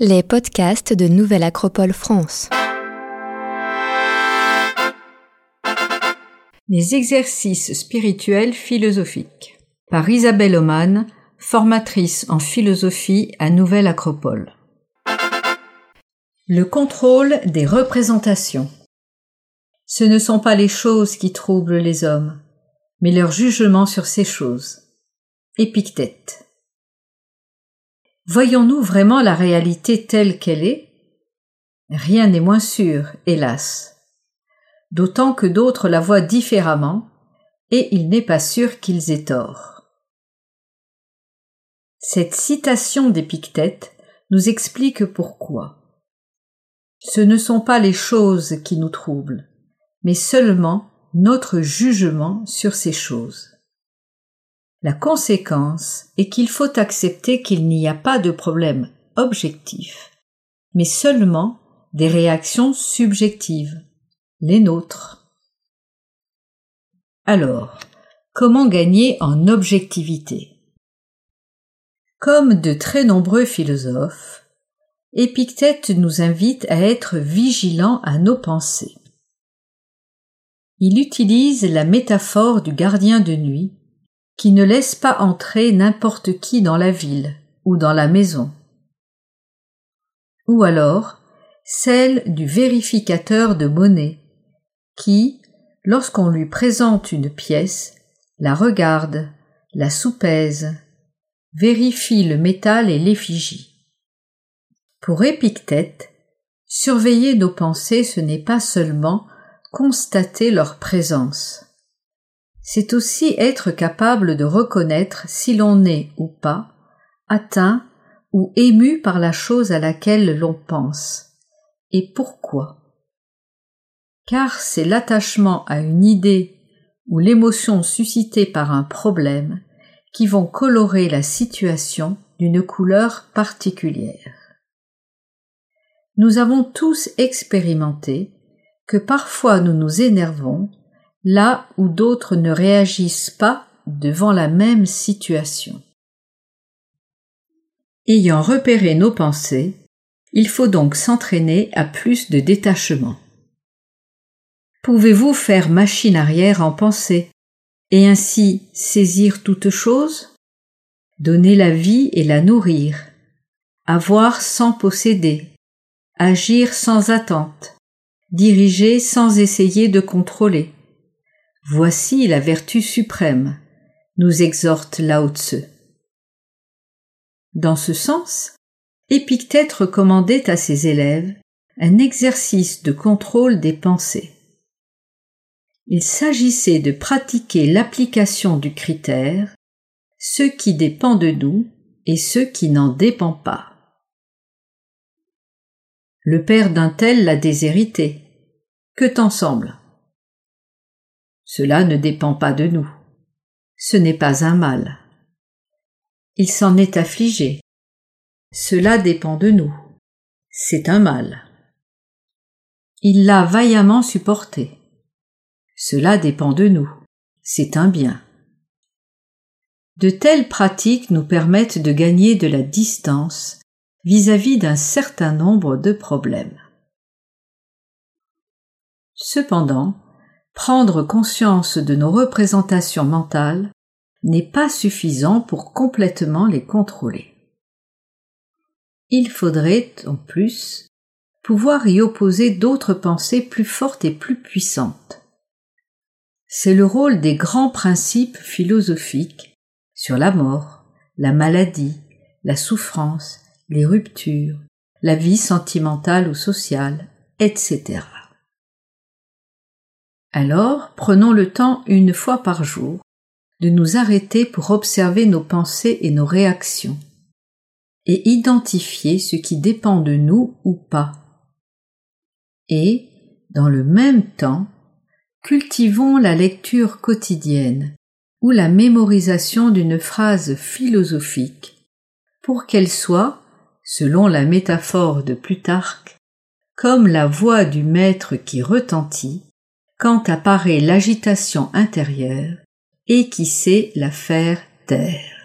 Les podcasts de Nouvelle Acropole France. Les exercices spirituels philosophiques. Par Isabelle Oman, formatrice en philosophie à Nouvelle Acropole. Le contrôle des représentations. Ce ne sont pas les choses qui troublent les hommes, mais leur jugement sur ces choses. Épictète. Voyons-nous vraiment la réalité telle qu'elle est? Rien n'est moins sûr, hélas. D'autant que d'autres la voient différemment, et il n'est pas sûr qu'ils aient tort. Cette citation d'Épictète nous explique pourquoi. Ce ne sont pas les choses qui nous troublent, mais seulement notre jugement sur ces choses. La conséquence est qu'il faut accepter qu'il n'y a pas de problème objectif, mais seulement des réactions subjectives, les nôtres. Alors, comment gagner en objectivité? Comme de très nombreux philosophes, Épictète nous invite à être vigilants à nos pensées. Il utilise la métaphore du gardien de nuit qui ne laisse pas entrer n'importe qui dans la ville ou dans la maison. Ou alors celle du vérificateur de monnaie, qui, lorsqu'on lui présente une pièce, la regarde, la soupèse, vérifie le métal et l'effigie. Pour Épictète, surveiller nos pensées ce n'est pas seulement constater leur présence, c'est aussi être capable de reconnaître si l'on est ou pas atteint ou ému par la chose à laquelle l'on pense, et pourquoi? Car c'est l'attachement à une idée ou l'émotion suscitée par un problème qui vont colorer la situation d'une couleur particulière. Nous avons tous expérimenté que parfois nous nous énervons là où d'autres ne réagissent pas devant la même situation. Ayant repéré nos pensées, il faut donc s'entraîner à plus de détachement. Pouvez-vous faire machine arrière en pensée et ainsi saisir toute chose? Donner la vie et la nourrir, avoir sans posséder, agir sans attente, diriger sans essayer de contrôler, Voici la vertu suprême, nous exhorte Lao Tse. Dans ce sens, Épictète recommandait à ses élèves un exercice de contrôle des pensées. Il s'agissait de pratiquer l'application du critère ce qui dépend de nous et ce qui n'en dépend pas. Le père d'un tel l'a déshérité. Que t'en semble? Cela ne dépend pas de nous. Ce n'est pas un mal. Il s'en est affligé. Cela dépend de nous. C'est un mal. Il l'a vaillamment supporté. Cela dépend de nous. C'est un bien. De telles pratiques nous permettent de gagner de la distance vis-à-vis d'un certain nombre de problèmes. Cependant, prendre conscience de nos représentations mentales n'est pas suffisant pour complètement les contrôler. Il faudrait, en plus, pouvoir y opposer d'autres pensées plus fortes et plus puissantes. C'est le rôle des grands principes philosophiques sur la mort, la maladie, la souffrance, les ruptures, la vie sentimentale ou sociale, etc. Alors prenons le temps une fois par jour de nous arrêter pour observer nos pensées et nos réactions et identifier ce qui dépend de nous ou pas. Et, dans le même temps, cultivons la lecture quotidienne ou la mémorisation d'une phrase philosophique pour qu'elle soit, selon la métaphore de Plutarque, comme la voix du maître qui retentit quand apparaît l'agitation intérieure et qui sait la faire taire.